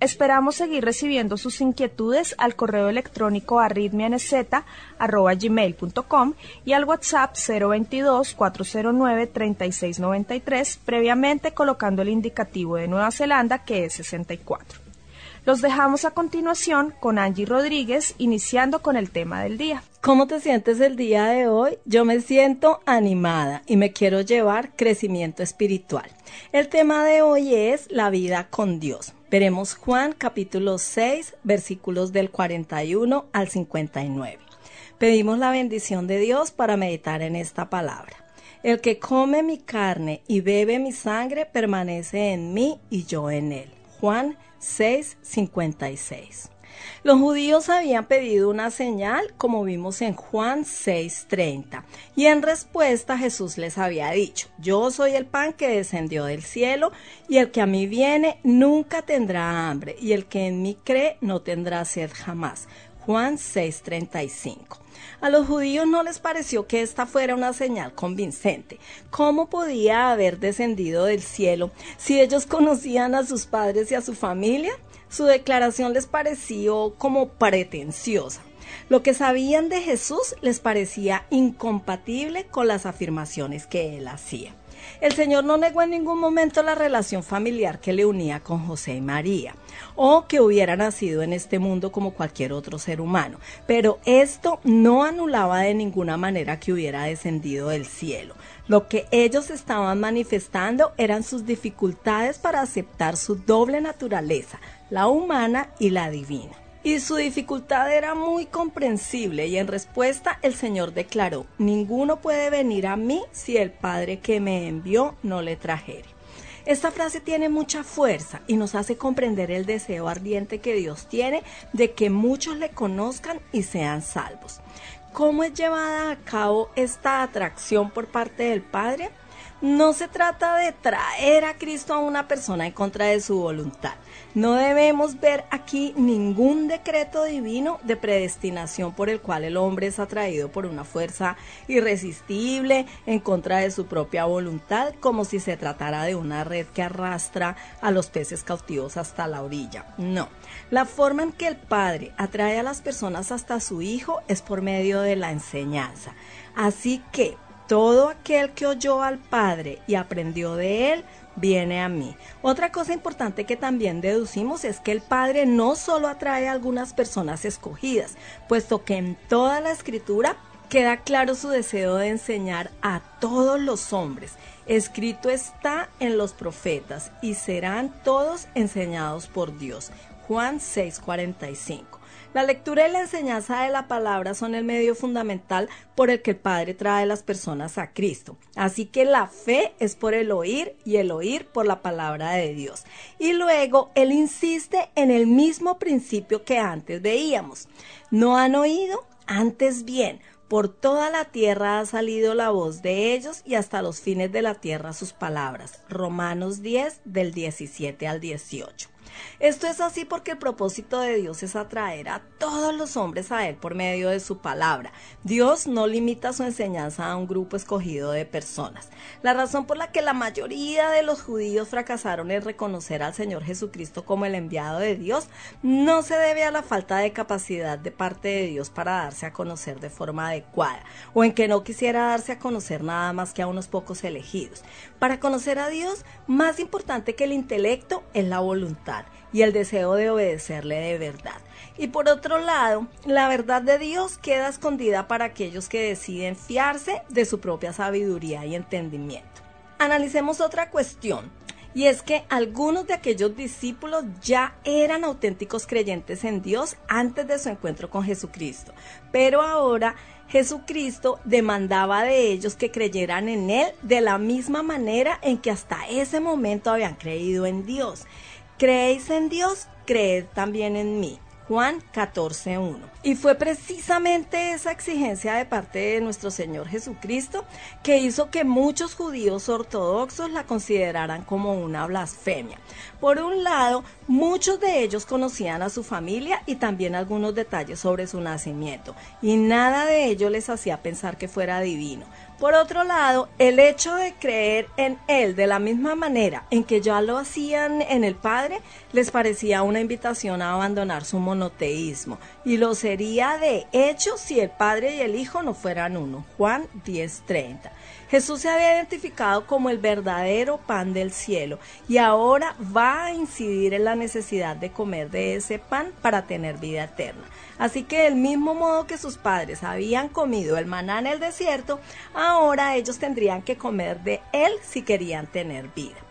Esperamos seguir recibiendo sus inquietudes al correo electrónico arritmianz.gmail.com y al WhatsApp 022-409-3693, previamente colocando el indicativo de Nueva Zelanda que es 64. Los dejamos a continuación con Angie Rodríguez, iniciando con el tema del día. ¿Cómo te sientes el día de hoy? Yo me siento animada y me quiero llevar crecimiento espiritual. El tema de hoy es la vida con Dios. Veremos Juan capítulo 6 versículos del 41 al 59. Pedimos la bendición de Dios para meditar en esta palabra. El que come mi carne y bebe mi sangre permanece en mí y yo en él. Juan 6:56. Los judíos habían pedido una señal, como vimos en Juan 6:30, y en respuesta Jesús les había dicho, yo soy el pan que descendió del cielo, y el que a mí viene nunca tendrá hambre, y el que en mí cree no tendrá sed jamás. Juan 6:35. A los judíos no les pareció que esta fuera una señal convincente. ¿Cómo podía haber descendido del cielo si ellos conocían a sus padres y a su familia? Su declaración les pareció como pretenciosa. Lo que sabían de Jesús les parecía incompatible con las afirmaciones que él hacía. El Señor no negó en ningún momento la relación familiar que le unía con José y María, o que hubiera nacido en este mundo como cualquier otro ser humano, pero esto no anulaba de ninguna manera que hubiera descendido del cielo. Lo que ellos estaban manifestando eran sus dificultades para aceptar su doble naturaleza, la humana y la divina. Y su dificultad era muy comprensible y en respuesta el Señor declaró, ninguno puede venir a mí si el Padre que me envió no le trajere. Esta frase tiene mucha fuerza y nos hace comprender el deseo ardiente que Dios tiene de que muchos le conozcan y sean salvos. ¿Cómo es llevada a cabo esta atracción por parte del Padre? No se trata de traer a Cristo a una persona en contra de su voluntad. No debemos ver aquí ningún decreto divino de predestinación por el cual el hombre es atraído por una fuerza irresistible en contra de su propia voluntad, como si se tratara de una red que arrastra a los peces cautivos hasta la orilla. No, la forma en que el Padre atrae a las personas hasta su Hijo es por medio de la enseñanza. Así que todo aquel que oyó al Padre y aprendió de él, viene a mí. Otra cosa importante que también deducimos es que el Padre no solo atrae a algunas personas escogidas, puesto que en toda la escritura queda claro su deseo de enseñar a todos los hombres. Escrito está en los profetas y serán todos enseñados por Dios. Juan 6:45. La lectura y la enseñanza de la palabra son el medio fundamental por el que el Padre trae las personas a Cristo. Así que la fe es por el oír y el oír por la palabra de Dios. Y luego Él insiste en el mismo principio que antes veíamos. ¿No han oído? Antes bien, por toda la tierra ha salido la voz de ellos y hasta los fines de la tierra sus palabras. Romanos 10 del 17 al 18. Esto es así porque el propósito de Dios es atraer a todos los hombres a Él por medio de su palabra. Dios no limita su enseñanza a un grupo escogido de personas. La razón por la que la mayoría de los judíos fracasaron en reconocer al Señor Jesucristo como el enviado de Dios no se debe a la falta de capacidad de parte de Dios para darse a conocer de forma adecuada o en que no quisiera darse a conocer nada más que a unos pocos elegidos. Para conocer a Dios, más importante que el intelecto es la voluntad y el deseo de obedecerle de verdad. Y por otro lado, la verdad de Dios queda escondida para aquellos que deciden fiarse de su propia sabiduría y entendimiento. Analicemos otra cuestión. Y es que algunos de aquellos discípulos ya eran auténticos creyentes en Dios antes de su encuentro con Jesucristo, pero ahora Jesucristo demandaba de ellos que creyeran en Él de la misma manera en que hasta ese momento habían creído en Dios. ¿Creéis en Dios? Creed también en mí. Juan 14.1. Y fue precisamente esa exigencia de parte de nuestro Señor Jesucristo que hizo que muchos judíos ortodoxos la consideraran como una blasfemia. Por un lado, muchos de ellos conocían a su familia y también algunos detalles sobre su nacimiento, y nada de ello les hacía pensar que fuera divino. Por otro lado, el hecho de creer en Él de la misma manera en que ya lo hacían en el Padre, les parecía una invitación a abandonar su monoteísmo, y lo sería de hecho si el Padre y el Hijo no fueran uno. Juan 10:30. Jesús se había identificado como el verdadero pan del cielo y ahora va a incidir en la necesidad de comer de ese pan para tener vida eterna. Así que del mismo modo que sus padres habían comido el maná en el desierto, ahora ellos tendrían que comer de él si querían tener vida.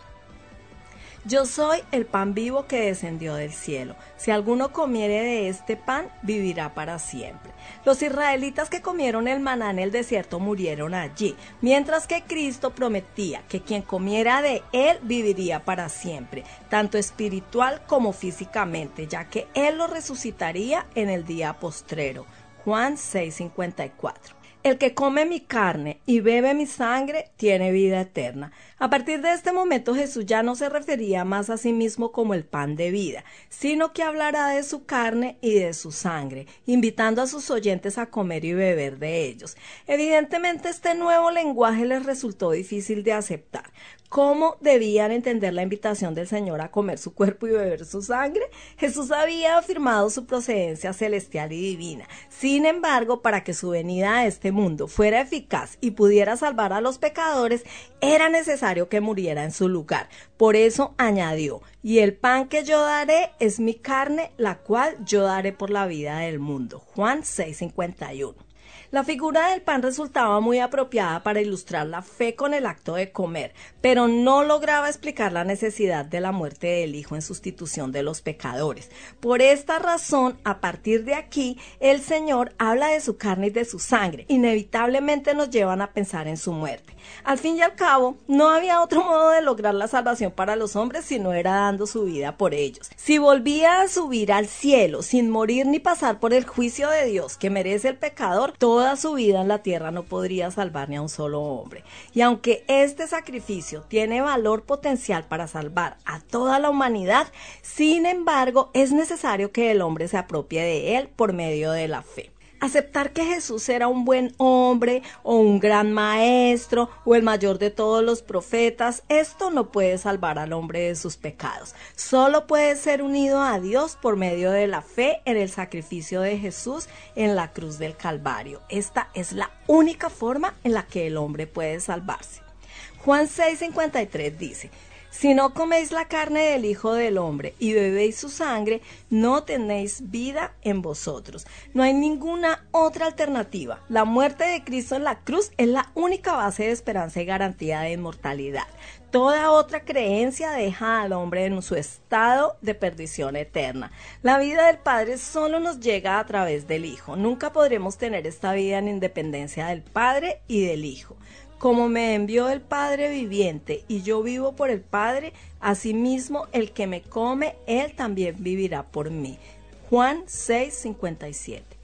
Yo soy el pan vivo que descendió del cielo. Si alguno comiere de este pan, vivirá para siempre. Los israelitas que comieron el maná en el desierto murieron allí, mientras que Cristo prometía que quien comiera de él viviría para siempre, tanto espiritual como físicamente, ya que él lo resucitaría en el día postrero. Juan 6:54. El que come mi carne y bebe mi sangre tiene vida eterna. A partir de este momento Jesús ya no se refería más a sí mismo como el pan de vida, sino que hablará de su carne y de su sangre, invitando a sus oyentes a comer y beber de ellos. Evidentemente este nuevo lenguaje les resultó difícil de aceptar, ¿Cómo debían entender la invitación del Señor a comer su cuerpo y beber su sangre? Jesús había afirmado su procedencia celestial y divina. Sin embargo, para que su venida a este mundo fuera eficaz y pudiera salvar a los pecadores, era necesario que muriera en su lugar. Por eso añadió, y el pan que yo daré es mi carne, la cual yo daré por la vida del mundo. Juan 6:51. La figura del pan resultaba muy apropiada para ilustrar la fe con el acto de comer, pero no lograba explicar la necesidad de la muerte del Hijo en sustitución de los pecadores. Por esta razón, a partir de aquí, el Señor habla de su carne y de su sangre. Inevitablemente nos llevan a pensar en su muerte. Al fin y al cabo, no había otro modo de lograr la salvación para los hombres si no era dando su vida por ellos. Si volvía a subir al cielo sin morir ni pasar por el juicio de Dios que merece el pecador, toda su vida en la tierra no podría salvar ni a un solo hombre. Y aunque este sacrificio tiene valor potencial para salvar a toda la humanidad, sin embargo es necesario que el hombre se apropie de él por medio de la fe. Aceptar que Jesús era un buen hombre o un gran maestro o el mayor de todos los profetas, esto no puede salvar al hombre de sus pecados. Solo puede ser unido a Dios por medio de la fe en el sacrificio de Jesús en la cruz del Calvario. Esta es la única forma en la que el hombre puede salvarse. Juan 6:53 dice, Si no coméis la carne del Hijo del Hombre y bebéis su sangre, no tenéis vida en vosotros. No hay ninguna otra alternativa. La muerte de Cristo en la cruz es la única base de esperanza y garantía de inmortalidad. Toda otra creencia deja al hombre en su estado de perdición eterna. La vida del Padre solo nos llega a través del Hijo. Nunca podremos tener esta vida en independencia del Padre y del Hijo. Como me envió el Padre viviente y yo vivo por el Padre, asimismo el que me come, él también vivirá por mí. Juan 6:57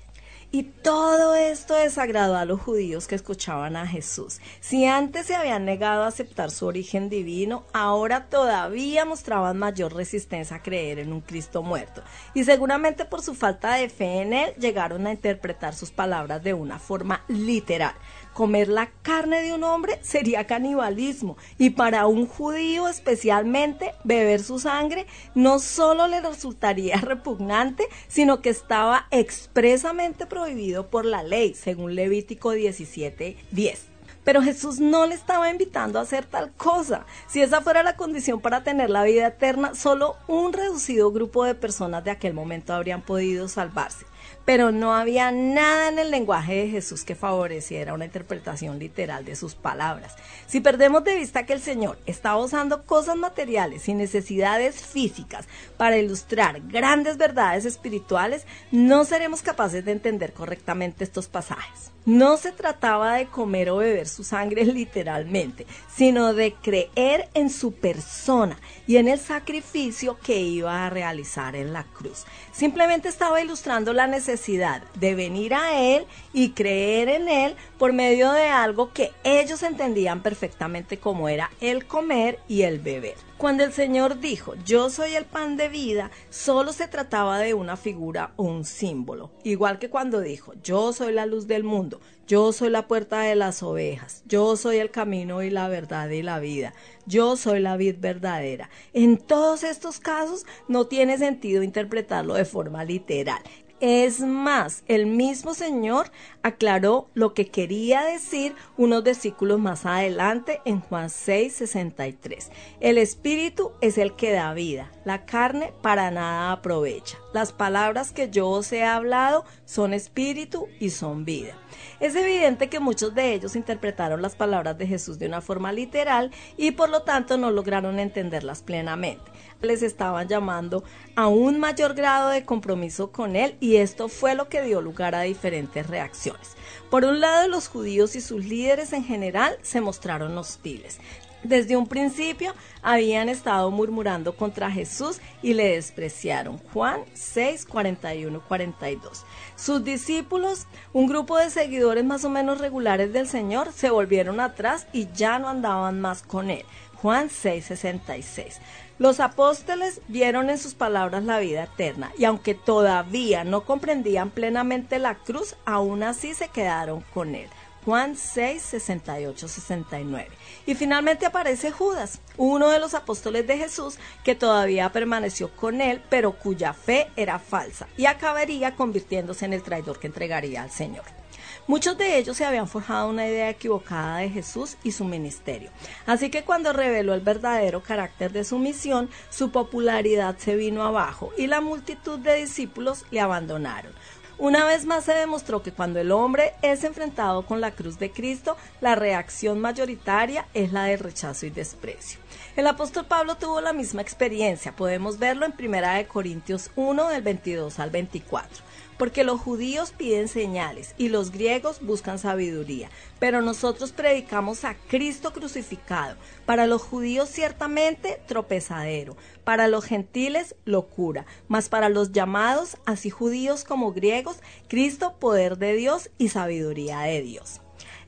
y todo esto desagradó a los judíos que escuchaban a Jesús. Si antes se habían negado a aceptar su origen divino, ahora todavía mostraban mayor resistencia a creer en un Cristo muerto. Y seguramente por su falta de fe en él llegaron a interpretar sus palabras de una forma literal. Comer la carne de un hombre sería canibalismo y para un judío especialmente beber su sangre no solo le resultaría repugnante, sino que estaba expresamente prohibido por la ley, según Levítico 17:10. Pero Jesús no le estaba invitando a hacer tal cosa. Si esa fuera la condición para tener la vida eterna, solo un reducido grupo de personas de aquel momento habrían podido salvarse pero no había nada en el lenguaje de Jesús que favoreciera una interpretación literal de sus palabras. Si perdemos de vista que el Señor estaba usando cosas materiales y necesidades físicas para ilustrar grandes verdades espirituales, no seremos capaces de entender correctamente estos pasajes. No se trataba de comer o beber su sangre literalmente, sino de creer en su persona y en el sacrificio que iba a realizar en la cruz. Simplemente estaba ilustrando la necesidad de venir a Él y creer en Él por medio de algo que ellos entendían perfectamente como era el comer y el beber. Cuando el Señor dijo, yo soy el pan de vida, solo se trataba de una figura o un símbolo. Igual que cuando dijo, yo soy la luz del mundo, yo soy la puerta de las ovejas, yo soy el camino y la verdad y la vida, yo soy la vid verdadera. En todos estos casos no tiene sentido interpretarlo de forma literal. Es más, el mismo Señor aclaró lo que quería decir unos versículos más adelante en Juan 6, 63. El Espíritu es el que da vida, la carne para nada aprovecha. Las palabras que yo os he hablado son espíritu y son vida. Es evidente que muchos de ellos interpretaron las palabras de Jesús de una forma literal y por lo tanto no lograron entenderlas plenamente les estaban llamando a un mayor grado de compromiso con él y esto fue lo que dio lugar a diferentes reacciones. Por un lado, los judíos y sus líderes en general se mostraron hostiles. Desde un principio habían estado murmurando contra Jesús y le despreciaron. Juan 6, 41, 42. Sus discípulos, un grupo de seguidores más o menos regulares del Señor, se volvieron atrás y ya no andaban más con él. Juan 6, 66. Los apóstoles vieron en sus palabras la vida eterna y aunque todavía no comprendían plenamente la cruz, aún así se quedaron con él. Juan 6, 68, 69. Y finalmente aparece Judas, uno de los apóstoles de Jesús que todavía permaneció con él, pero cuya fe era falsa y acabaría convirtiéndose en el traidor que entregaría al Señor. Muchos de ellos se habían forjado una idea equivocada de Jesús y su ministerio. Así que cuando reveló el verdadero carácter de su misión, su popularidad se vino abajo y la multitud de discípulos le abandonaron. Una vez más se demostró que cuando el hombre es enfrentado con la cruz de Cristo, la reacción mayoritaria es la de rechazo y desprecio. El apóstol Pablo tuvo la misma experiencia, podemos verlo en 1 Corintios 1 del 22 al 24 porque los judíos piden señales y los griegos buscan sabiduría, pero nosotros predicamos a Cristo crucificado, para los judíos ciertamente tropezadero, para los gentiles locura, mas para los llamados, así judíos como griegos, Cristo poder de Dios y sabiduría de Dios.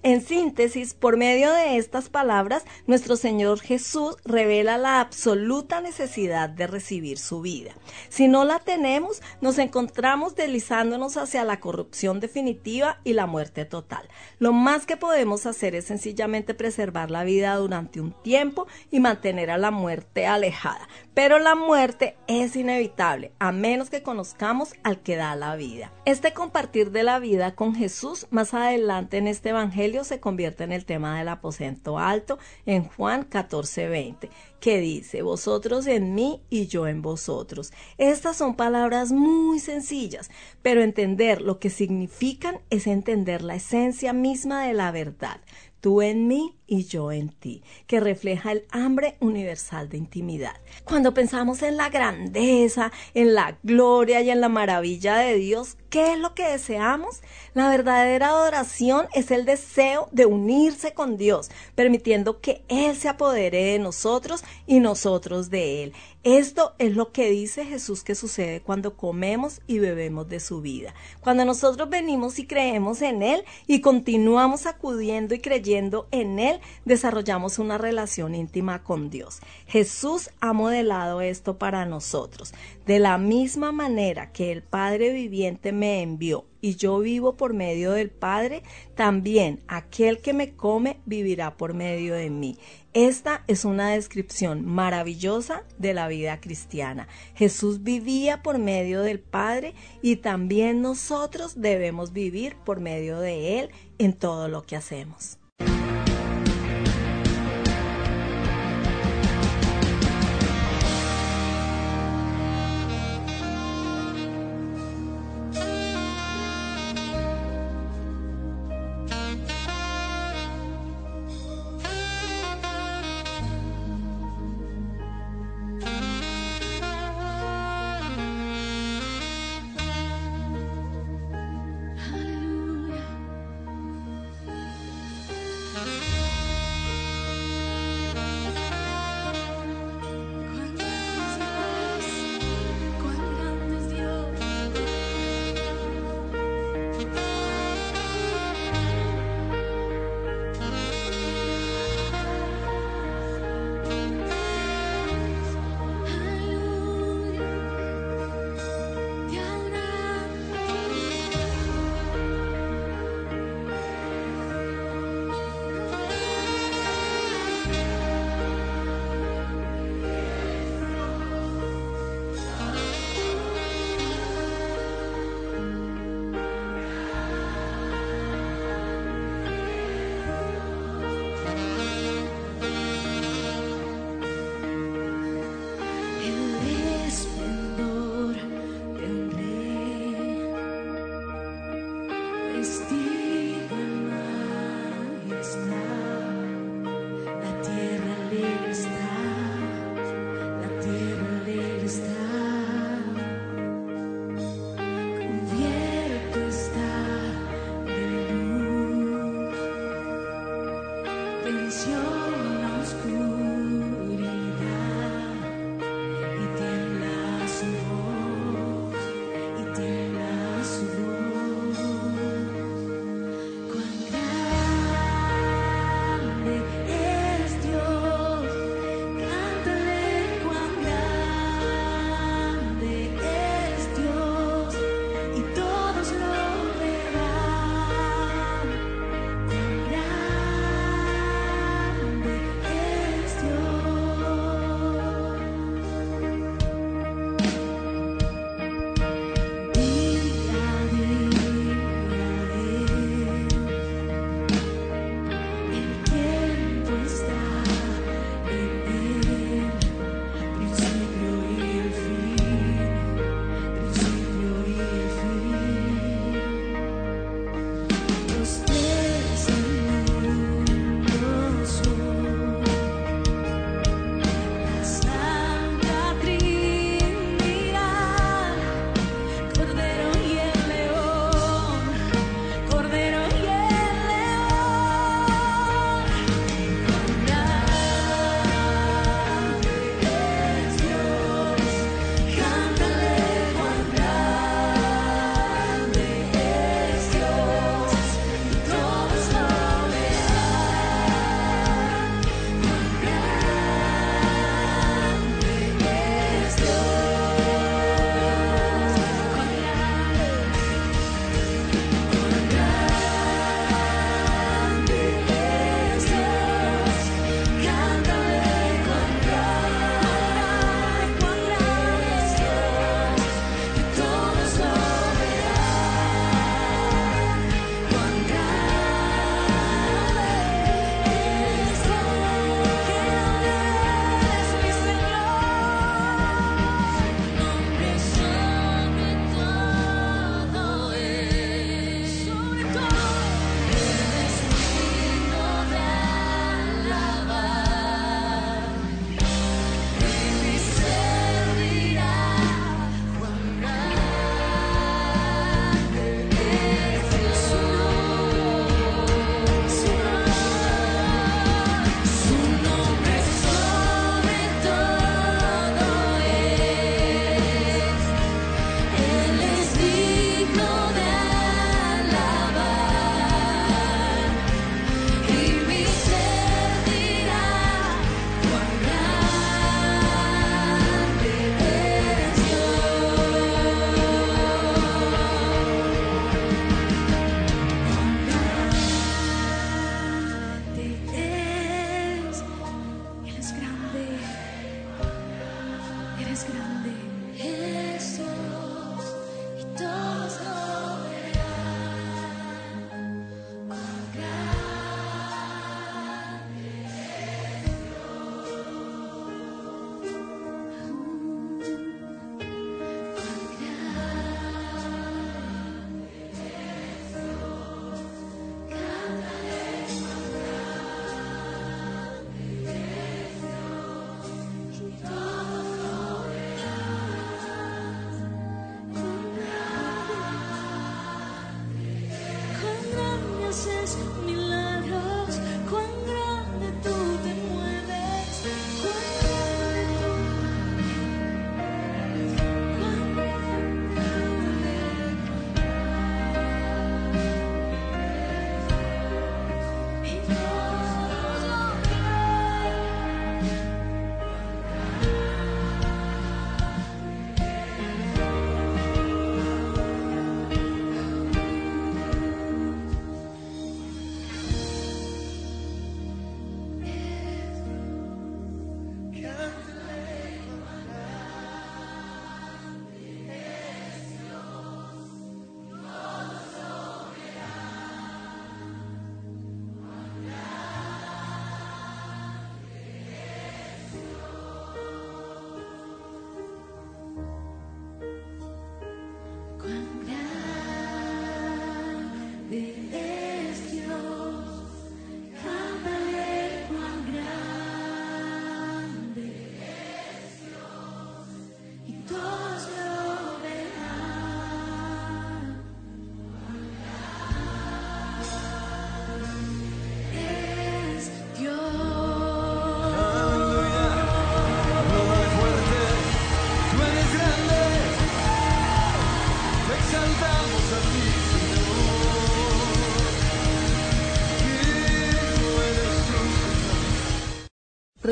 En síntesis, por medio de estas palabras, nuestro Señor Jesús revela la absoluta necesidad de recibir su vida. Si no la tenemos, nos encontramos deslizándonos hacia la corrupción definitiva y la muerte total. Lo más que podemos hacer es sencillamente preservar la vida durante un tiempo y mantener a la muerte alejada. Pero la muerte es inevitable, a menos que conozcamos al que da la vida. Este compartir de la vida con Jesús más adelante en este Evangelio se convierte en el tema del aposento alto en Juan 14:20, que dice, vosotros en mí y yo en vosotros. Estas son palabras muy sencillas, pero entender lo que significan es entender la esencia misma de la verdad tú en mí y yo en ti, que refleja el hambre universal de intimidad. Cuando pensamos en la grandeza, en la gloria y en la maravilla de Dios, ¿qué es lo que deseamos? La verdadera adoración es el deseo de unirse con Dios, permitiendo que Él se apodere de nosotros y nosotros de Él. Esto es lo que dice Jesús que sucede cuando comemos y bebemos de su vida. Cuando nosotros venimos y creemos en Él y continuamos acudiendo y creyendo en Él, desarrollamos una relación íntima con Dios. Jesús ha modelado esto para nosotros. De la misma manera que el Padre viviente me envió y yo vivo por medio del Padre, también aquel que me come vivirá por medio de mí. Esta es una descripción maravillosa de la vida cristiana. Jesús vivía por medio del Padre y también nosotros debemos vivir por medio de Él en todo lo que hacemos.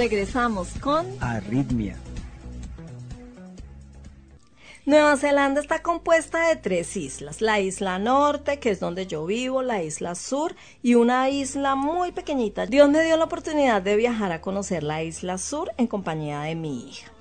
Regresamos con Arritmia. Nueva Zelanda está compuesta de tres islas, la isla norte, que es donde yo vivo, la isla sur y una isla muy pequeñita. Dios me dio la oportunidad de viajar a conocer la isla sur en compañía de mi hija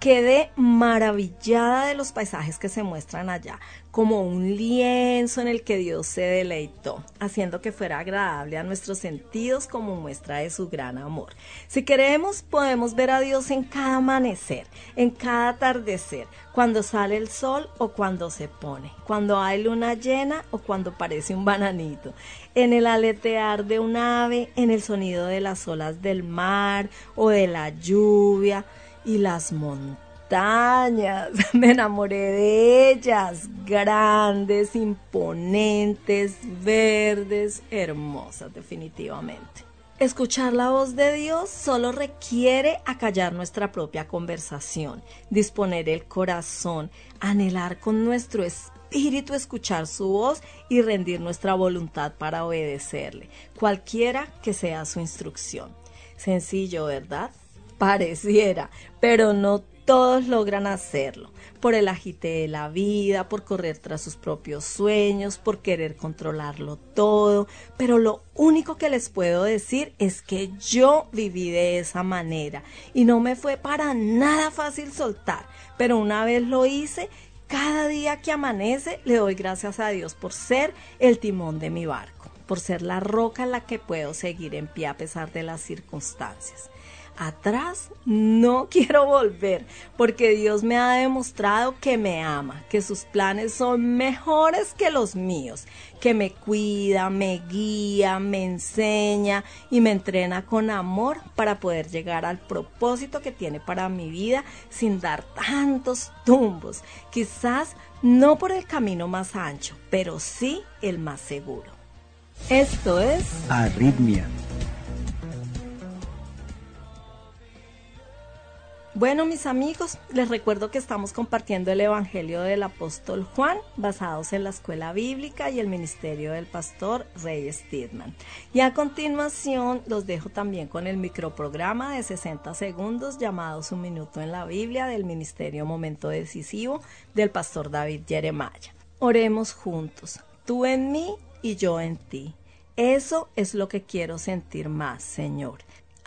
quedé maravillada de los paisajes que se muestran allá, como un lienzo en el que Dios se deleitó, haciendo que fuera agradable a nuestros sentidos como muestra de su gran amor. Si queremos, podemos ver a Dios en cada amanecer, en cada atardecer, cuando sale el sol o cuando se pone, cuando hay luna llena o cuando parece un bananito, en el aletear de un ave, en el sonido de las olas del mar o de la lluvia y las montañas. Me enamoré de ellas, grandes, imponentes, verdes, hermosas definitivamente. Escuchar la voz de Dios solo requiere acallar nuestra propia conversación, disponer el corazón, anhelar con nuestro espíritu escuchar su voz y rendir nuestra voluntad para obedecerle, cualquiera que sea su instrucción. Sencillo, ¿verdad? Pareciera, pero no todos logran hacerlo, por el agite de la vida, por correr tras sus propios sueños, por querer controlarlo todo, pero lo único que les puedo decir es que yo viví de esa manera. Y no me fue para nada fácil soltar, pero una vez lo hice, cada día que amanece le doy gracias a Dios por ser el timón de mi barco, por ser la roca en la que puedo seguir en pie a pesar de las circunstancias atrás no quiero volver, porque Dios me ha demostrado que me ama, que sus planes son mejores que los míos, que me cuida, me guía, me enseña y me entrena con amor para poder llegar al propósito que tiene para mi vida sin dar tantos tumbos, quizás no por el camino más ancho, pero sí el más seguro. Esto es Arritmia Bueno, mis amigos, les recuerdo que estamos compartiendo el Evangelio del apóstol Juan, basados en la escuela bíblica y el ministerio del pastor Rey Stidman. Y a continuación los dejo también con el microprograma de 60 segundos llamado Su Minuto en la Biblia del ministerio Momento Decisivo del pastor David Jeremiah. Oremos juntos, tú en mí y yo en ti. Eso es lo que quiero sentir más, Señor.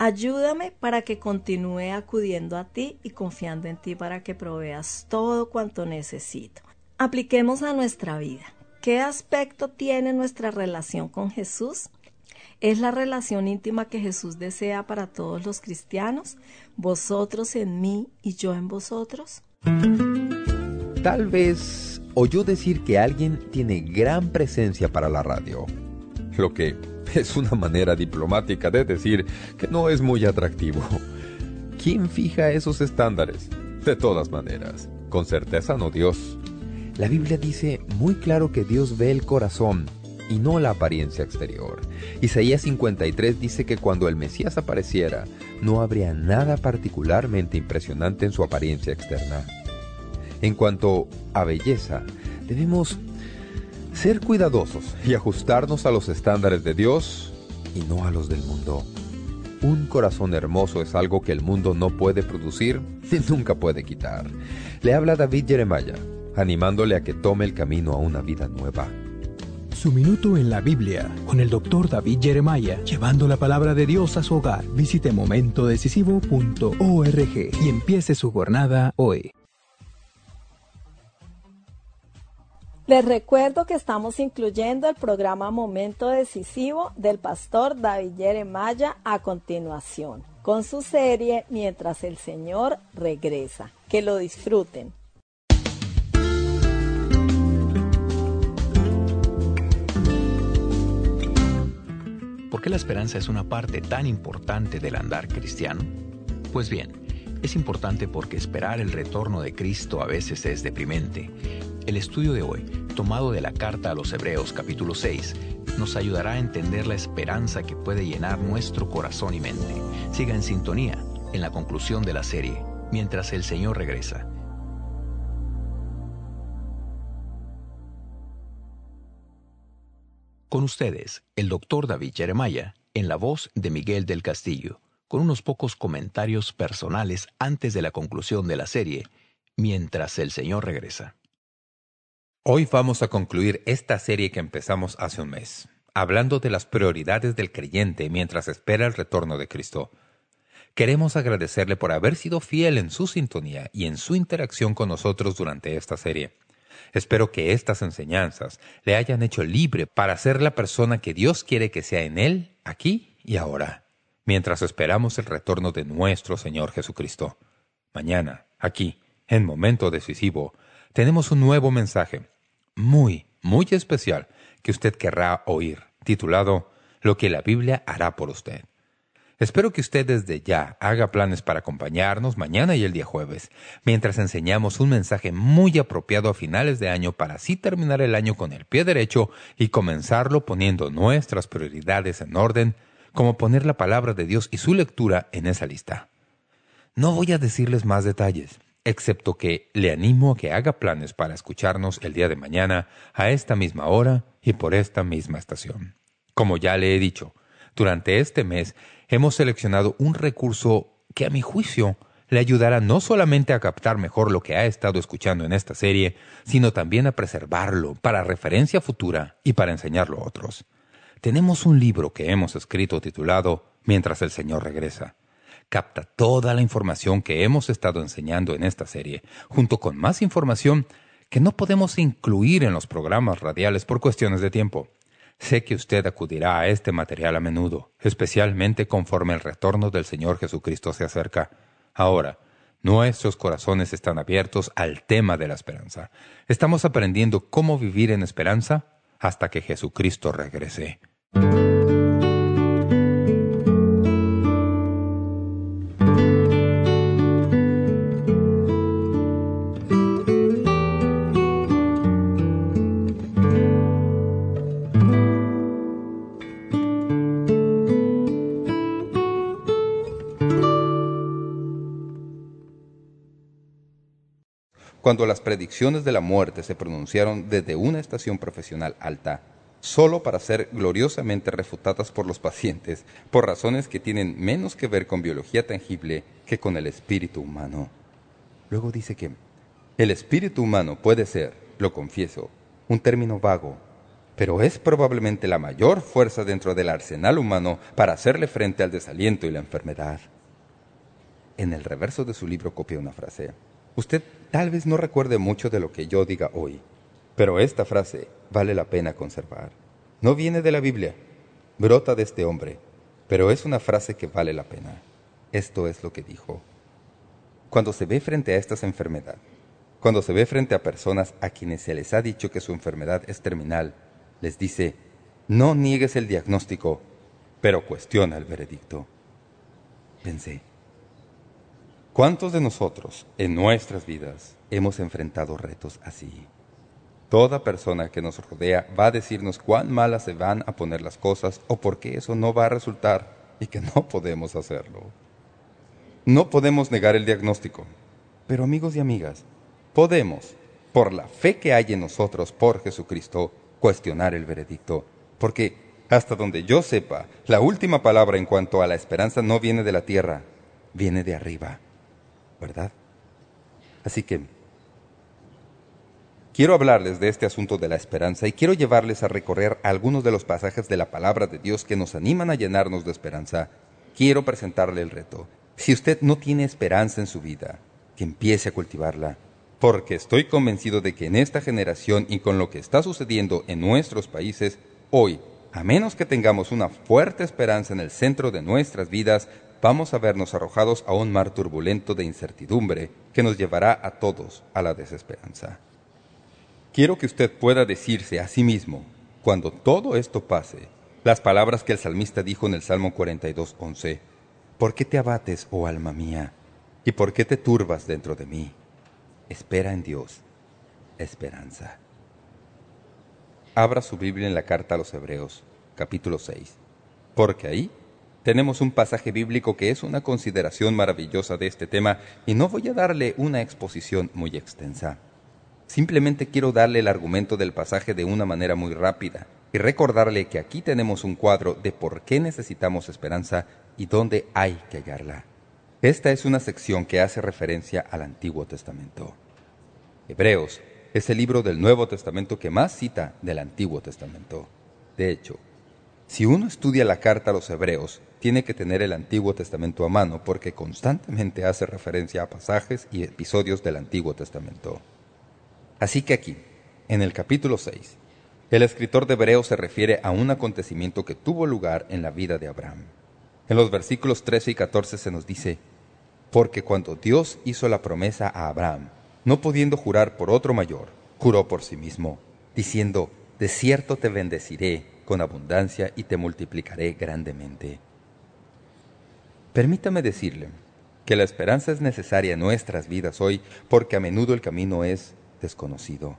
Ayúdame para que continúe acudiendo a ti y confiando en ti para que proveas todo cuanto necesito. Apliquemos a nuestra vida. ¿Qué aspecto tiene nuestra relación con Jesús? ¿Es la relación íntima que Jesús desea para todos los cristianos? ¿Vosotros en mí y yo en vosotros? Tal vez oyó decir que alguien tiene gran presencia para la radio, lo que es una manera diplomática de decir que no es muy atractivo. ¿Quién fija esos estándares? De todas maneras, con certeza no Dios. La Biblia dice muy claro que Dios ve el corazón y no la apariencia exterior. Isaías 53 dice que cuando el Mesías apareciera, no habría nada particularmente impresionante en su apariencia externa. En cuanto a belleza, debemos ser cuidadosos y ajustarnos a los estándares de Dios y no a los del mundo. Un corazón hermoso es algo que el mundo no puede producir y nunca puede quitar. Le habla David Jeremiah, animándole a que tome el camino a una vida nueva. Su minuto en la Biblia con el doctor David Jeremiah, llevando la palabra de Dios a su hogar. Visite momentodecisivo.org y empiece su jornada hoy. Les recuerdo que estamos incluyendo el programa Momento Decisivo del pastor David Jeremiah a continuación, con su serie Mientras el Señor regresa. Que lo disfruten. ¿Por qué la esperanza es una parte tan importante del andar cristiano? Pues bien, es importante porque esperar el retorno de Cristo a veces es deprimente el estudio de hoy, tomado de la carta a los Hebreos capítulo 6, nos ayudará a entender la esperanza que puede llenar nuestro corazón y mente. Siga en sintonía en la conclusión de la serie, mientras el Señor regresa. Con ustedes, el doctor David Jeremiah, en la voz de Miguel del Castillo con unos pocos comentarios personales antes de la conclusión de la serie, mientras el Señor regresa. Hoy vamos a concluir esta serie que empezamos hace un mes, hablando de las prioridades del creyente mientras espera el retorno de Cristo. Queremos agradecerle por haber sido fiel en su sintonía y en su interacción con nosotros durante esta serie. Espero que estas enseñanzas le hayan hecho libre para ser la persona que Dios quiere que sea en Él, aquí y ahora, mientras esperamos el retorno de nuestro Señor Jesucristo. Mañana, aquí, en Momento Decisivo, tenemos un nuevo mensaje, muy, muy especial, que usted querrá oír, titulado Lo que la Biblia hará por usted. Espero que usted desde ya haga planes para acompañarnos mañana y el día jueves, mientras enseñamos un mensaje muy apropiado a finales de año para así terminar el año con el pie derecho y comenzarlo poniendo nuestras prioridades en orden, como poner la palabra de Dios y su lectura en esa lista. No voy a decirles más detalles, excepto que le animo a que haga planes para escucharnos el día de mañana a esta misma hora y por esta misma estación. Como ya le he dicho, durante este mes hemos seleccionado un recurso que a mi juicio le ayudará no solamente a captar mejor lo que ha estado escuchando en esta serie, sino también a preservarlo para referencia futura y para enseñarlo a otros. Tenemos un libro que hemos escrito titulado Mientras el Señor regresa. Capta toda la información que hemos estado enseñando en esta serie, junto con más información que no podemos incluir en los programas radiales por cuestiones de tiempo. Sé que usted acudirá a este material a menudo, especialmente conforme el retorno del Señor Jesucristo se acerca. Ahora, nuestros corazones están abiertos al tema de la esperanza. Estamos aprendiendo cómo vivir en esperanza hasta que Jesucristo regrese. Cuando las predicciones de la muerte se pronunciaron desde una estación profesional alta, solo para ser gloriosamente refutadas por los pacientes por razones que tienen menos que ver con biología tangible que con el espíritu humano. Luego dice que el espíritu humano puede ser, lo confieso, un término vago, pero es probablemente la mayor fuerza dentro del arsenal humano para hacerle frente al desaliento y la enfermedad. En el reverso de su libro copia una frase. Usted tal vez no recuerde mucho de lo que yo diga hoy, pero esta frase vale la pena conservar. No viene de la Biblia, brota de este hombre, pero es una frase que vale la pena. Esto es lo que dijo. Cuando se ve frente a estas enfermedades, cuando se ve frente a personas a quienes se les ha dicho que su enfermedad es terminal, les dice, no niegues el diagnóstico, pero cuestiona el veredicto. Pensé, ¿Cuántos de nosotros en nuestras vidas hemos enfrentado retos así? Toda persona que nos rodea va a decirnos cuán malas se van a poner las cosas o por qué eso no va a resultar y que no podemos hacerlo. No podemos negar el diagnóstico, pero amigos y amigas, podemos, por la fe que hay en nosotros por Jesucristo, cuestionar el veredicto, porque hasta donde yo sepa, la última palabra en cuanto a la esperanza no viene de la tierra, viene de arriba. ¿Verdad? Así que quiero hablarles de este asunto de la esperanza y quiero llevarles a recorrer algunos de los pasajes de la palabra de Dios que nos animan a llenarnos de esperanza. Quiero presentarle el reto. Si usted no tiene esperanza en su vida, que empiece a cultivarla, porque estoy convencido de que en esta generación y con lo que está sucediendo en nuestros países, hoy, a menos que tengamos una fuerte esperanza en el centro de nuestras vidas, vamos a vernos arrojados a un mar turbulento de incertidumbre que nos llevará a todos a la desesperanza. Quiero que usted pueda decirse a sí mismo, cuando todo esto pase, las palabras que el salmista dijo en el Salmo 42.11, ¿Por qué te abates, oh alma mía? ¿Y por qué te turbas dentro de mí? Espera en Dios, esperanza. Abra su Biblia en la carta a los Hebreos, capítulo 6, porque ahí tenemos un pasaje bíblico que es una consideración maravillosa de este tema y no voy a darle una exposición muy extensa. Simplemente quiero darle el argumento del pasaje de una manera muy rápida y recordarle que aquí tenemos un cuadro de por qué necesitamos esperanza y dónde hay que hallarla. Esta es una sección que hace referencia al Antiguo Testamento. Hebreos es el libro del Nuevo Testamento que más cita del Antiguo Testamento. De hecho, si uno estudia la carta a los Hebreos, tiene que tener el Antiguo Testamento a mano porque constantemente hace referencia a pasajes y episodios del Antiguo Testamento. Así que aquí, en el capítulo 6, el escritor de Hebreos se refiere a un acontecimiento que tuvo lugar en la vida de Abraham. En los versículos 13 y 14 se nos dice, Porque cuando Dios hizo la promesa a Abraham, no pudiendo jurar por otro mayor, juró por sí mismo, diciendo, De cierto te bendeciré con abundancia y te multiplicaré grandemente. Permítame decirle que la esperanza es necesaria en nuestras vidas hoy porque a menudo el camino es desconocido.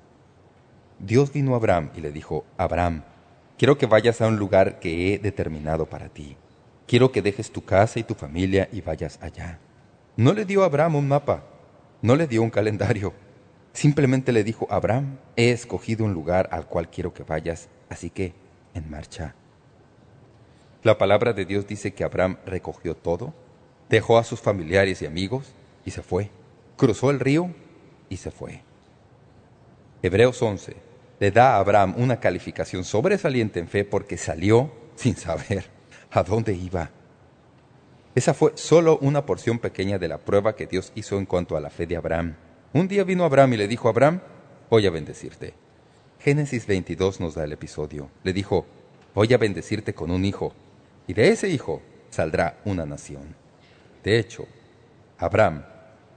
Dios vino a Abraham y le dijo, Abraham, quiero que vayas a un lugar que he determinado para ti. Quiero que dejes tu casa y tu familia y vayas allá. No le dio a Abraham un mapa, no le dio un calendario. Simplemente le dijo, Abraham, he escogido un lugar al cual quiero que vayas, así que en marcha. La palabra de Dios dice que Abraham recogió todo, dejó a sus familiares y amigos y se fue. Cruzó el río y se fue. Hebreos 11 le da a Abraham una calificación sobresaliente en fe porque salió sin saber a dónde iba. Esa fue solo una porción pequeña de la prueba que Dios hizo en cuanto a la fe de Abraham. Un día vino Abraham y le dijo a Abraham, voy a bendecirte. Génesis 22 nos da el episodio. Le dijo, voy a bendecirte con un hijo, y de ese hijo saldrá una nación. De hecho, Abraham,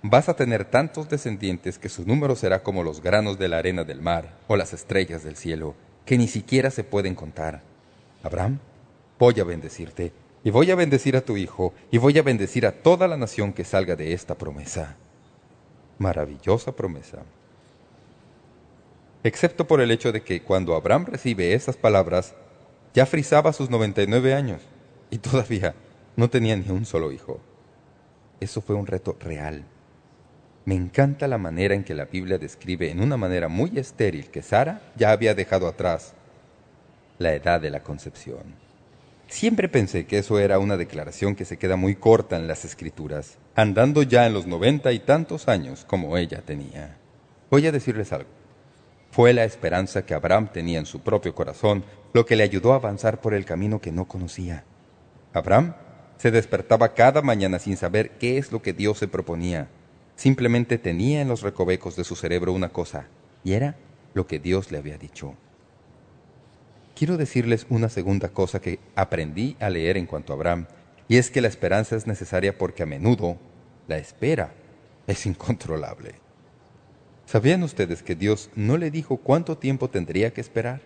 vas a tener tantos descendientes que su número será como los granos de la arena del mar o las estrellas del cielo, que ni siquiera se pueden contar. Abraham, voy a bendecirte y voy a bendecir a tu hijo, y voy a bendecir a toda la nación que salga de esta promesa. Maravillosa promesa. Excepto por el hecho de que cuando Abraham recibe esas palabras, ya frisaba sus 99 años, y todavía no tenía ni un solo hijo. Eso fue un reto real. Me encanta la manera en que la Biblia describe en una manera muy estéril que Sara ya había dejado atrás la edad de la concepción. Siempre pensé que eso era una declaración que se queda muy corta en las escrituras, andando ya en los noventa y tantos años como ella tenía. Voy a decirles algo. Fue la esperanza que Abraham tenía en su propio corazón lo que le ayudó a avanzar por el camino que no conocía. Abraham se despertaba cada mañana sin saber qué es lo que Dios se proponía. Simplemente tenía en los recovecos de su cerebro una cosa, y era lo que Dios le había dicho. Quiero decirles una segunda cosa que aprendí a leer en cuanto a Abraham, y es que la esperanza es necesaria porque a menudo la espera es incontrolable. ¿Sabían ustedes que Dios no le dijo cuánto tiempo tendría que esperar?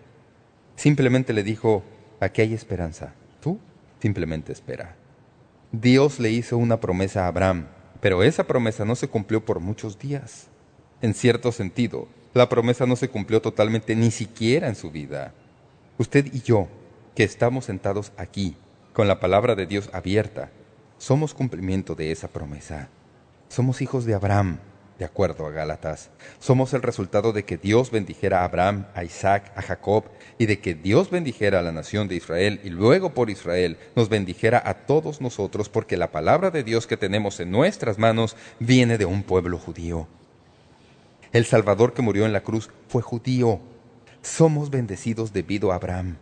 Simplemente le dijo, aquí hay esperanza, simplemente espera. Dios le hizo una promesa a Abraham, pero esa promesa no se cumplió por muchos días. En cierto sentido, la promesa no se cumplió totalmente ni siquiera en su vida. Usted y yo, que estamos sentados aquí, con la palabra de Dios abierta, somos cumplimiento de esa promesa. Somos hijos de Abraham, de acuerdo a Gálatas. Somos el resultado de que Dios bendijera a Abraham, a Isaac, a Jacob, y de que Dios bendijera a la nación de Israel, y luego por Israel nos bendijera a todos nosotros, porque la palabra de Dios que tenemos en nuestras manos viene de un pueblo judío. El Salvador que murió en la cruz fue judío, somos bendecidos debido a Abraham.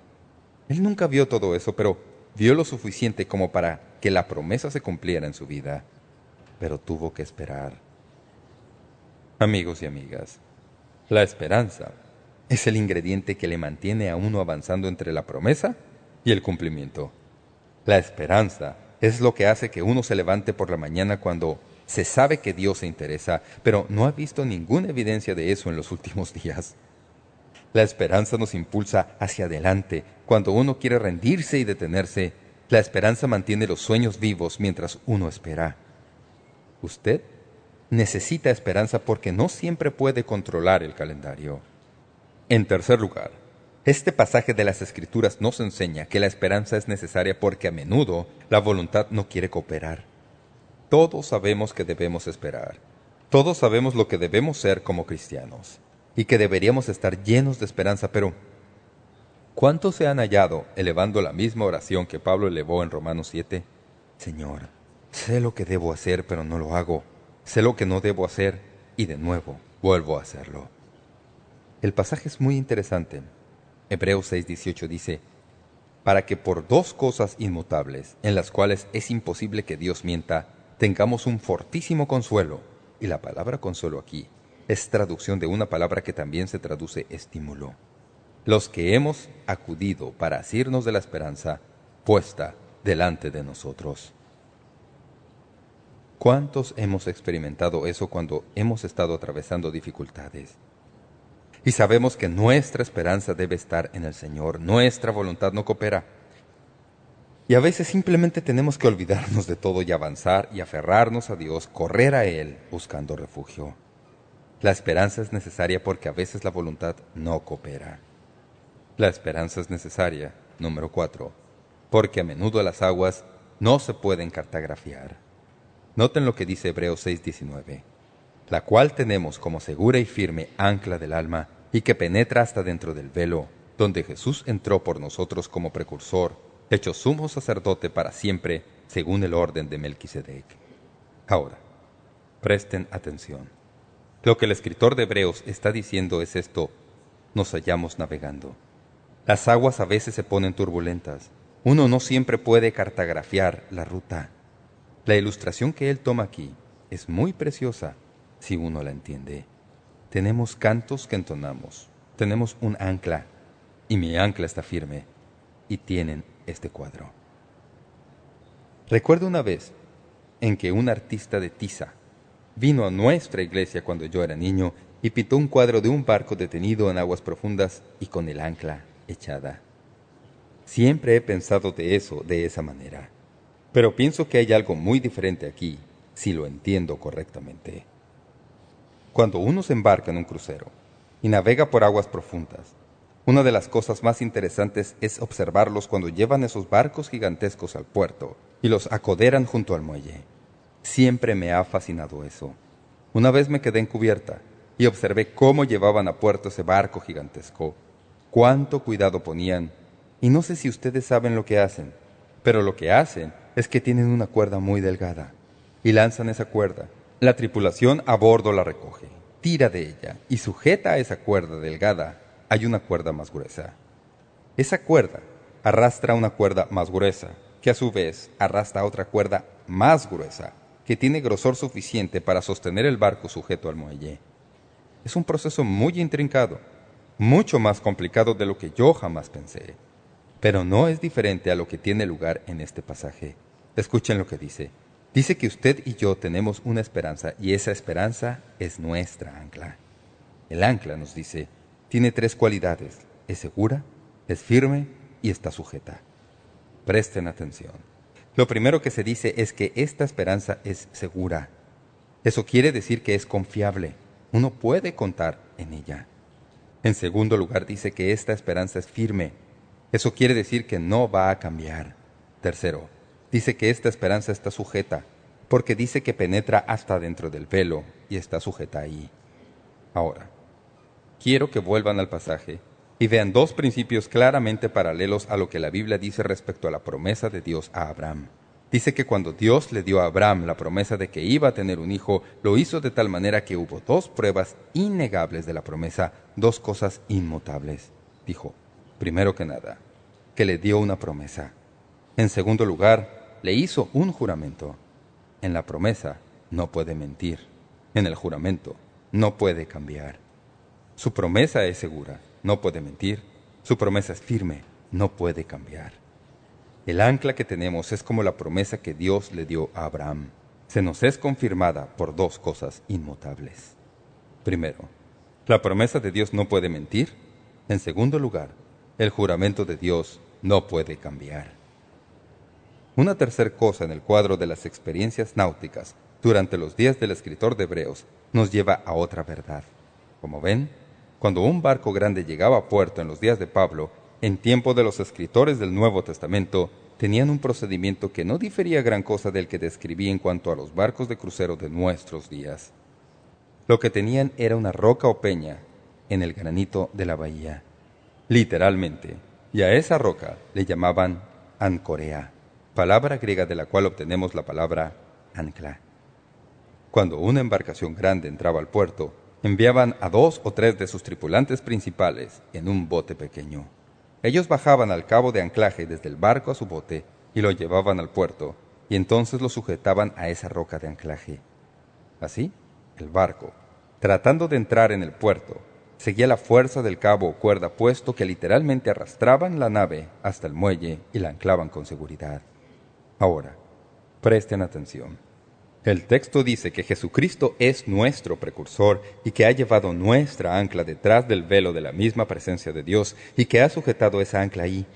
Él nunca vio todo eso, pero vio lo suficiente como para que la promesa se cumpliera en su vida. Pero tuvo que esperar. Amigos y amigas, la esperanza es el ingrediente que le mantiene a uno avanzando entre la promesa y el cumplimiento. La esperanza es lo que hace que uno se levante por la mañana cuando se sabe que Dios se interesa, pero no ha visto ninguna evidencia de eso en los últimos días. La esperanza nos impulsa hacia adelante. Cuando uno quiere rendirse y detenerse, la esperanza mantiene los sueños vivos mientras uno espera. Usted necesita esperanza porque no siempre puede controlar el calendario. En tercer lugar, este pasaje de las Escrituras nos enseña que la esperanza es necesaria porque a menudo la voluntad no quiere cooperar. Todos sabemos que debemos esperar. Todos sabemos lo que debemos ser como cristianos. y que deberíamos estar llenos de esperanza, pero ¿cuántos se han hallado elevando la misma oración que Pablo elevó en Romanos 7? Señor, sé lo que debo hacer, pero no lo hago. Sé lo que no debo hacer, y de nuevo vuelvo a hacerlo. El pasaje es muy interesante. Hebreos 6.18 dice, para que por dos cosas inmutables, en las cuales es imposible que Dios mienta, tengamos un fortísimo consuelo. Y la palabra consuelo aquí es traducción de una palabra que también se traduce estímulo. Los que hemos acudido para asirnos de la esperanza puesta delante de nosotros. ¿Cuántos hemos experimentado eso cuando hemos estado atravesando dificultades? Y sabemos que nuestra esperanza debe estar en el Señor, nuestra voluntad no coopera. Y a veces simplemente tenemos que olvidarnos de todo y avanzar y aferrarnos a Dios, correr a Él buscando refugio. La esperanza es necesaria porque a veces la voluntad no coopera. La esperanza es necesaria, número cuatro, porque a menudo las aguas no se pueden cartografiar. Noten lo que dice Hebreos 6.19, la cual tenemos como segura y firme ancla del alma y que penetra hasta dentro del velo, donde Jesús entró por nosotros como precursor, hecho sumo sacerdote para siempre, según el orden de Melquisedec. Ahora, presten atención. Lo que el escritor de Hebreos está diciendo es esto, nos hallamos navegando. Las aguas a veces se ponen turbulentas. Uno no siempre puede cartografiar la ruta. La ilustración que él toma aquí es muy preciosa si uno la entiende. Tenemos cantos que entonamos, tenemos un ancla, y mi ancla está firme, y tienen este cuadro. Recuerdo una vez en que un artista de tiza vino a nuestra iglesia cuando yo era niño y pintó un cuadro de un barco detenido en aguas profundas y con el ancla echada. Siempre he pensado de eso de esa manera, pero pienso que hay algo muy diferente aquí, si lo entiendo correctamente. Cuando uno se embarca en un crucero y navega por aguas profundas, una de las cosas más interesantes es observarlos cuando llevan esos barcos gigantescos al puerto y los acoderan junto al muelle. Siempre me ha fascinado eso. Una vez me quedé en cubierta y observé cómo llevaban a puerto ese barco gigantesco, cuánto cuidado ponían, y no sé si ustedes saben lo que hacen, pero lo que hacen es que tienen una cuerda muy delgada y lanzan esa cuerda. La tripulación a bordo la recoge, tira de ella y sujeta a esa cuerda delgada hay una cuerda más gruesa. Esa cuerda arrastra una cuerda más gruesa, que a su vez arrastra otra cuerda más gruesa, que tiene grosor suficiente para sostener el barco sujeto al muelle. Es un proceso muy intrincado, mucho más complicado de lo que yo jamás pensé. Pero no es diferente a lo que tiene lugar en este pasaje. Escuchen lo que dice. Dice que usted y yo tenemos una esperanza y esa esperanza es nuestra ancla. El ancla, nos dice, tiene tres cualidades. Es segura, es firme y está sujeta. Presten atención. Lo primero que se dice es que esta esperanza es segura. Eso quiere decir que es confiable. Uno puede contar en ella. En segundo lugar, dice que esta esperanza es firme. Eso quiere decir que no va a cambiar. Tercero, dice que esta esperanza está sujeta, porque dice que penetra hasta dentro del velo y está sujeta ahí. Ahora, quiero que vuelvan al pasaje y vean dos principios claramente paralelos a lo que la Biblia dice respecto a la promesa de Dios a Abraham. Dice que cuando Dios le dio a Abraham la promesa de que iba a tener un hijo, lo hizo de tal manera que hubo dos pruebas innegables de la promesa, dos cosas inmutables. Dijo, primero que nada, que le dio una promesa. En segundo lugar, le hizo un juramento. En la promesa no puede mentir. En el juramento no puede cambiar. Su promesa es segura no puede mentir, su promesa es firme, no puede cambiar. El ancla que tenemos es como la promesa que Dios le dio a Abraham. Se nos es confirmada por dos cosas inmutables. Primero, la promesa de Dios no puede mentir. En segundo lugar, el juramento de Dios no puede cambiar. Una tercera cosa en el cuadro de las experiencias náuticas durante los días del escritor de Hebreos nos lleva a otra verdad. Como ven, cuando un barco grande llegaba a puerto en los días de Pablo, en tiempo de los escritores del Nuevo Testamento, tenían un procedimiento que no difería gran cosa del que describí en cuanto a los barcos de crucero de nuestros días. Lo que tenían era una roca o peña en el granito de la bahía. Literalmente. Y a esa roca le llamaban Ancorea, palabra griega de la cual obtenemos la palabra ancla. Cuando una embarcación grande entraba al puerto, enviaban a dos o tres de sus tripulantes principales en un bote pequeño. Ellos bajaban al cabo de anclaje desde el barco a su bote y lo llevaban al puerto, y entonces lo sujetaban a esa roca de anclaje. Así, el barco, tratando de entrar en el puerto, seguía la fuerza del cabo o cuerda puesto que literalmente arrastraban la nave hasta el muelle y la anclaban con seguridad. Ahora, presten atención. El texto dice que Jesucristo es nuestro precursor y que ha llevado nuestra ancla detrás del velo de la misma presencia de Dios y que ha sujetado esa ancla ahí.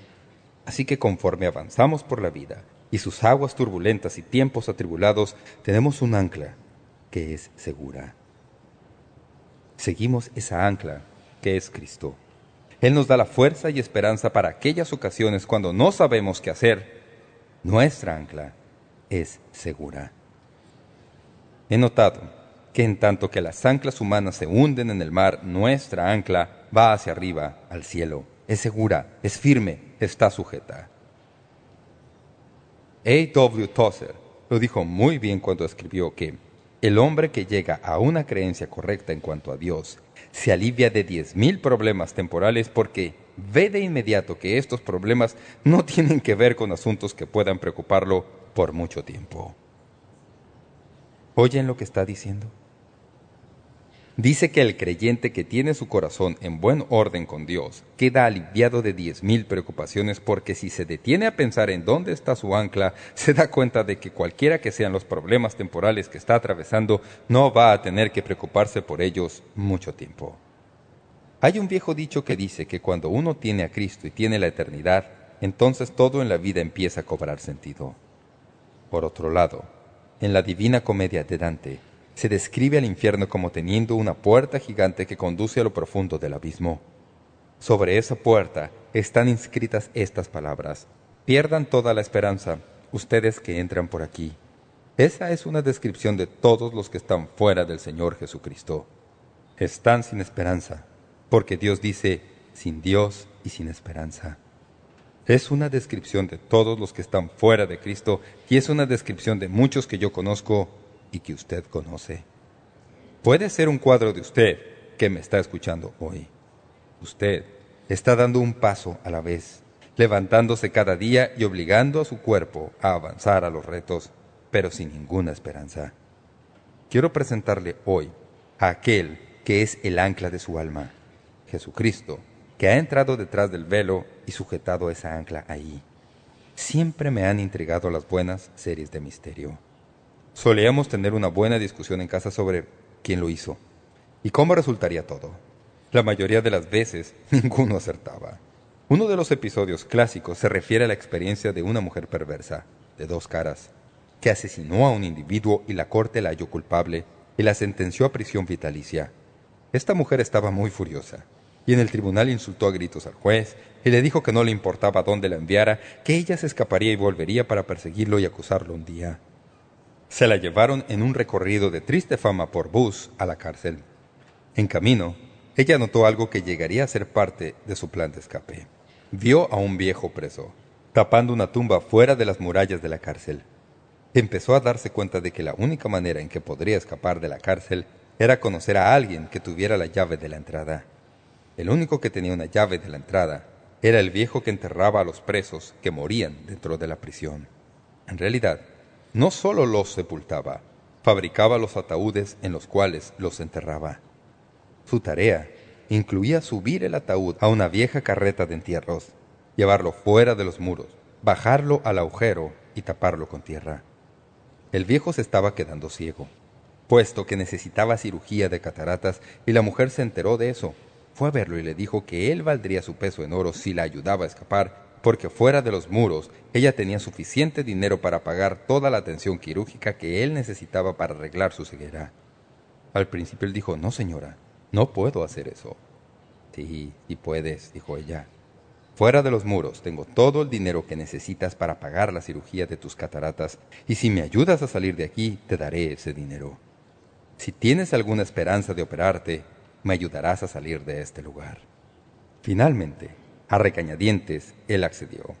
Así que conforme avanzamos por la vida y sus aguas turbulentas y tiempos atribulados, tenemos un ancla que es segura. Seguimos esa ancla que es Cristo. Él nos da la fuerza y esperanza para aquellas ocasiones cuando no sabemos qué hacer. Nuestra ancla es segura. He notado que en tanto que las anclas humanas se hunden en el mar, nuestra ancla va hacia arriba, al cielo. Es segura, es firme, está sujeta. A. W. Tozer lo dijo muy bien cuando escribió que el hombre que llega a una creencia correcta en cuanto a Dios se alivia de diez mil problemas temporales porque ve de inmediato que estos problemas no tienen que ver con asuntos que puedan preocuparlo por mucho tiempo. ¿Oyen lo que está diciendo? Dice que el creyente que tiene su corazón en buen orden con Dios queda aliviado de diez mil preocupaciones porque si se detiene a pensar en dónde está su ancla, se da cuenta de que cualquiera que sean los problemas temporales que está atravesando, no va a tener que preocuparse por ellos mucho tiempo. Hay un viejo dicho que dice que cuando uno tiene a Cristo y tiene la eternidad, entonces todo en la vida empieza a cobrar sentido. Por otro lado, en la Divina Comedia de Dante, se describe al infierno como teniendo una puerta gigante que conduce a lo profundo del abismo. Sobre esa puerta están inscritas estas palabras. Pierdan toda la esperanza, ustedes que entran por aquí. Esa es una descripción de todos los que están fuera del Señor Jesucristo. Están sin esperanza, porque Dios dice, sin Dios y sin esperanza. Es una descripción de todos los que están fuera de Cristo y es una descripción de muchos que yo conozco y que usted conoce. Puede ser un cuadro de usted que me está escuchando hoy. Usted está dando un paso a la vez, levantándose cada día y obligando a su cuerpo a avanzar a los retos, pero sin ninguna esperanza. Quiero presentarle hoy a aquel que es el ancla de su alma, Jesucristo, que ha entrado detrás del velo y sujetado esa ancla ahí. Siempre me han intrigado las buenas series de misterio. Solíamos tener una buena discusión en casa sobre quién lo hizo y cómo resultaría todo. La mayoría de las veces ninguno acertaba. Uno de los episodios clásicos se refiere a la experiencia de una mujer perversa, de dos caras, que asesinó a un individuo y la corte la halló culpable y la sentenció a prisión vitalicia. Esta mujer estaba muy furiosa y en el tribunal insultó a gritos al juez y le dijo que no le importaba dónde la enviara, que ella se escaparía y volvería para perseguirlo y acusarlo un día. Se la llevaron en un recorrido de triste fama por bus a la cárcel. En camino, ella notó algo que llegaría a ser parte de su plan de escape. Vio a un viejo preso, tapando una tumba fuera de las murallas de la cárcel. Empezó a darse cuenta de que la única manera en que podría escapar de la cárcel era conocer a alguien que tuviera la llave de la entrada. El único que tenía una llave de la entrada era el viejo que enterraba a los presos que morían dentro de la prisión. En realidad, no solo los sepultaba, fabricaba los ataúdes en los cuales los enterraba. Su tarea incluía subir el ataúd a una vieja carreta de entierros, llevarlo fuera de los muros, bajarlo al agujero y taparlo con tierra. El viejo se estaba quedando ciego, puesto que necesitaba cirugía de cataratas y la mujer se enteró de eso fue a verlo y le dijo que él valdría su peso en oro si la ayudaba a escapar, porque fuera de los muros ella tenía suficiente dinero para pagar toda la atención quirúrgica que él necesitaba para arreglar su ceguera. Al principio él dijo, no señora, no puedo hacer eso. Sí, sí puedes, dijo ella. Fuera de los muros tengo todo el dinero que necesitas para pagar la cirugía de tus cataratas, y si me ayudas a salir de aquí, te daré ese dinero. Si tienes alguna esperanza de operarte, me ayudarás a salir de este lugar. Finalmente, a recañadientes, él accedió.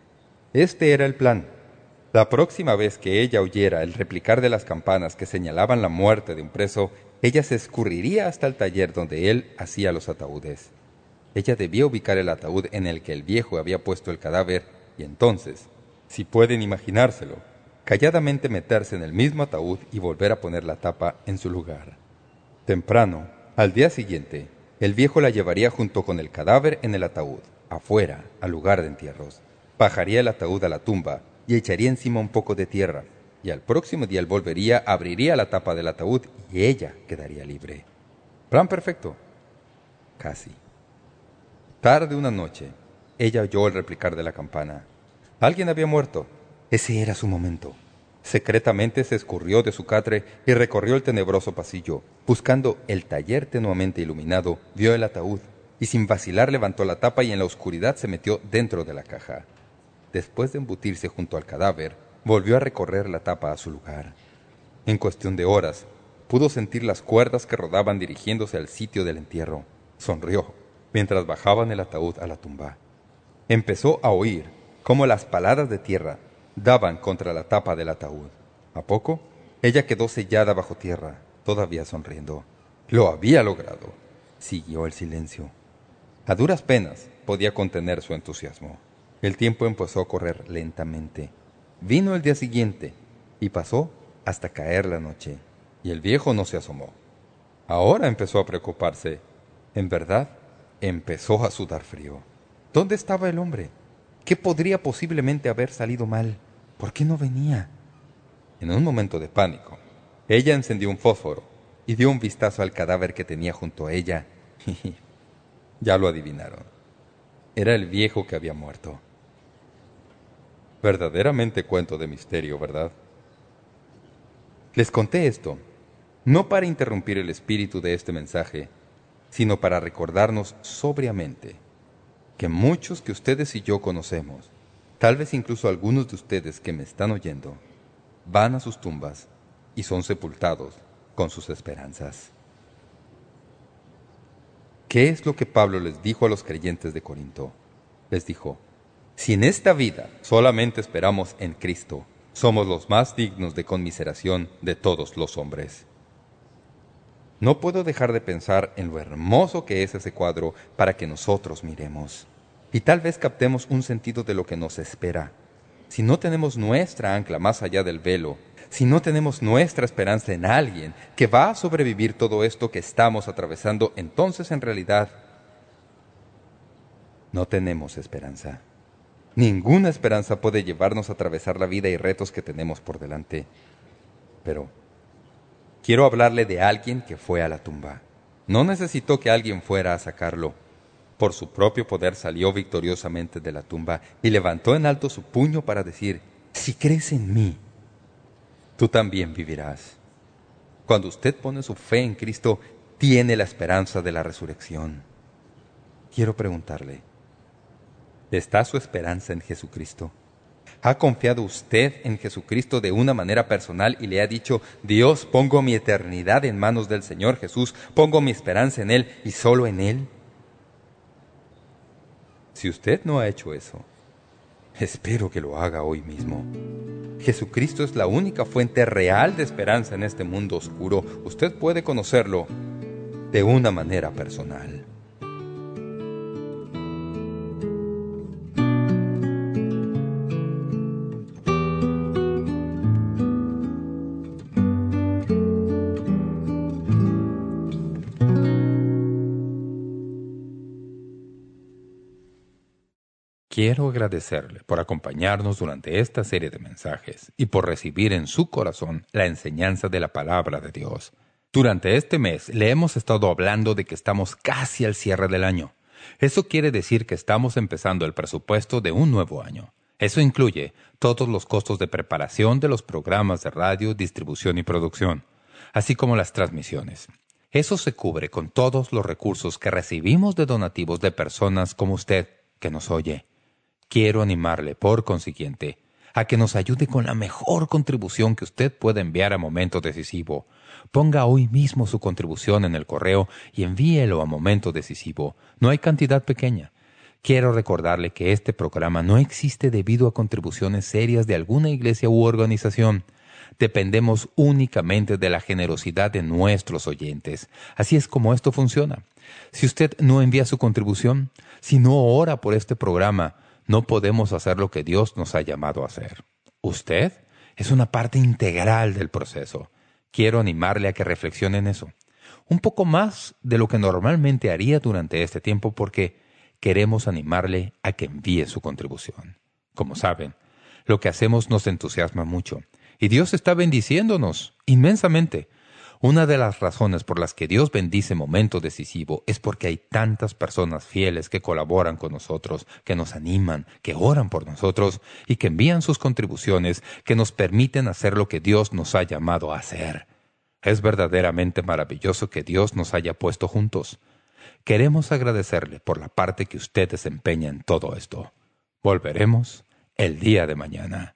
Este era el plan. La próxima vez que ella oyera el replicar de las campanas que señalaban la muerte de un preso, ella se escurriría hasta el taller donde él hacía los ataúdes. Ella debía ubicar el ataúd en el que el viejo había puesto el cadáver y entonces, si pueden imaginárselo, calladamente meterse en el mismo ataúd y volver a poner la tapa en su lugar. Temprano, al día siguiente, el viejo la llevaría junto con el cadáver en el ataúd, afuera, al lugar de entierros. Bajaría el ataúd a la tumba y echaría encima un poco de tierra, y al próximo día él volvería, abriría la tapa del ataúd y ella quedaría libre. Plan perfecto. Casi. Tarde una noche, ella oyó el replicar de la campana. Alguien había muerto. Ese era su momento. Secretamente se escurrió de su catre y recorrió el tenebroso pasillo. Buscando el taller tenuamente iluminado, vio el ataúd y sin vacilar levantó la tapa y en la oscuridad se metió dentro de la caja. Después de embutirse junto al cadáver, volvió a recorrer la tapa a su lugar. En cuestión de horas, pudo sentir las cuerdas que rodaban dirigiéndose al sitio del entierro. Sonrió mientras bajaban el ataúd a la tumba. Empezó a oír cómo las paladas de tierra daban contra la tapa del ataúd. A poco, ella quedó sellada bajo tierra, todavía sonriendo. Lo había logrado. Siguió el silencio. A duras penas podía contener su entusiasmo. El tiempo empezó a correr lentamente. Vino el día siguiente y pasó hasta caer la noche, y el viejo no se asomó. Ahora empezó a preocuparse. En verdad, empezó a sudar frío. ¿Dónde estaba el hombre? ¿Qué podría posiblemente haber salido mal? ¿Por qué no venía? En un momento de pánico, ella encendió un fósforo y dio un vistazo al cadáver que tenía junto a ella. ya lo adivinaron. Era el viejo que había muerto. Verdaderamente cuento de misterio, ¿verdad? Les conté esto, no para interrumpir el espíritu de este mensaje, sino para recordarnos sobriamente que muchos que ustedes y yo conocemos, tal vez incluso algunos de ustedes que me están oyendo, van a sus tumbas y son sepultados con sus esperanzas. ¿Qué es lo que Pablo les dijo a los creyentes de Corinto? Les dijo, si en esta vida solamente esperamos en Cristo, somos los más dignos de conmiseración de todos los hombres. No puedo dejar de pensar en lo hermoso que es ese cuadro para que nosotros miremos. Y tal vez captemos un sentido de lo que nos espera. Si no tenemos nuestra ancla más allá del velo, si no tenemos nuestra esperanza en alguien que va a sobrevivir todo esto que estamos atravesando, entonces en realidad no tenemos esperanza. Ninguna esperanza puede llevarnos a atravesar la vida y retos que tenemos por delante. Pero quiero hablarle de alguien que fue a la tumba. No necesitó que alguien fuera a sacarlo. Por su propio poder salió victoriosamente de la tumba y levantó en alto su puño para decir, si crees en mí, tú también vivirás. Cuando usted pone su fe en Cristo, tiene la esperanza de la resurrección. Quiero preguntarle, ¿Está su esperanza en Jesucristo? ¿Ha confiado usted en Jesucristo de una manera personal y le ha dicho, Dios, pongo mi eternidad en manos del Señor Jesús, pongo mi esperanza en Él y solo en Él? Si usted no ha hecho eso, espero que lo haga hoy mismo. Jesucristo es la única fuente real de esperanza en este mundo oscuro. Usted puede conocerlo de una manera personal. Quiero agradecerle por acompañarnos durante esta serie de mensajes y por recibir en su corazón la enseñanza de la palabra de Dios. Durante este mes le hemos estado hablando de que estamos casi al cierre del año. Eso quiere decir que estamos empezando el presupuesto de un nuevo año. Eso incluye todos los costos de preparación de los programas de radio, distribución y producción, así como las transmisiones. Eso se cubre con todos los recursos que recibimos de donativos de personas como usted que nos oye. Quiero animarle, por consiguiente, a que nos ayude con la mejor contribución que usted pueda enviar a Momento Decisivo. Ponga hoy mismo su contribución en el correo y envíelo a Momento Decisivo. No hay cantidad pequeña. Quiero recordarle que este programa no existe debido a contribuciones serias de alguna iglesia u organización. Dependemos únicamente de la generosidad de nuestros oyentes. Así es como esto funciona. Si usted no envía su contribución, si no ora por este programa, no podemos hacer lo que Dios nos ha llamado a hacer. Usted es una parte integral del proceso. Quiero animarle a que reflexione en eso. Un poco más de lo que normalmente haría durante este tiempo porque queremos animarle a que envíe su contribución. Como saben, lo que hacemos nos entusiasma mucho y Dios está bendiciéndonos inmensamente. Una de las razones por las que Dios bendice Momento Decisivo es porque hay tantas personas fieles que colaboran con nosotros, que nos animan, que oran por nosotros y que envían sus contribuciones que nos permiten hacer lo que Dios nos ha llamado a hacer. Es verdaderamente maravilloso que Dios nos haya puesto juntos. Queremos agradecerle por la parte que usted desempeña en todo esto. Volveremos el día de mañana.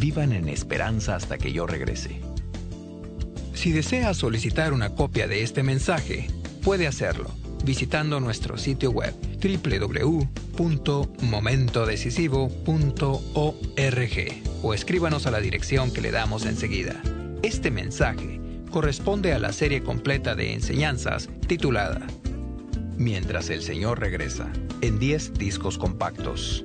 Vivan en esperanza hasta que yo regrese. Si desea solicitar una copia de este mensaje, puede hacerlo visitando nuestro sitio web www.momentodecisivo.org o escríbanos a la dirección que le damos enseguida. Este mensaje corresponde a la serie completa de enseñanzas titulada Mientras el Señor regresa, en 10 discos compactos.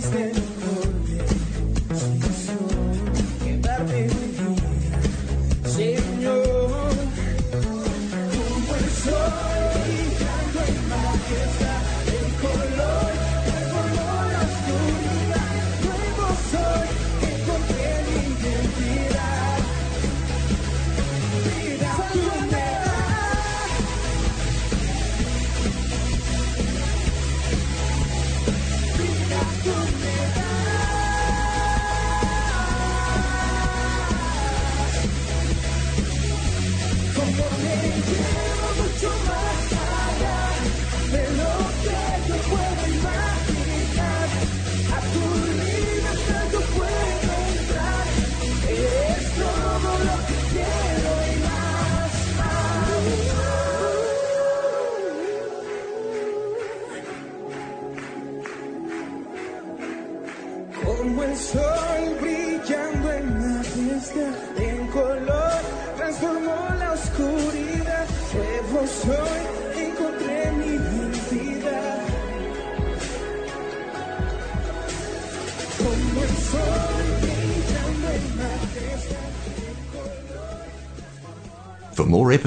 triste.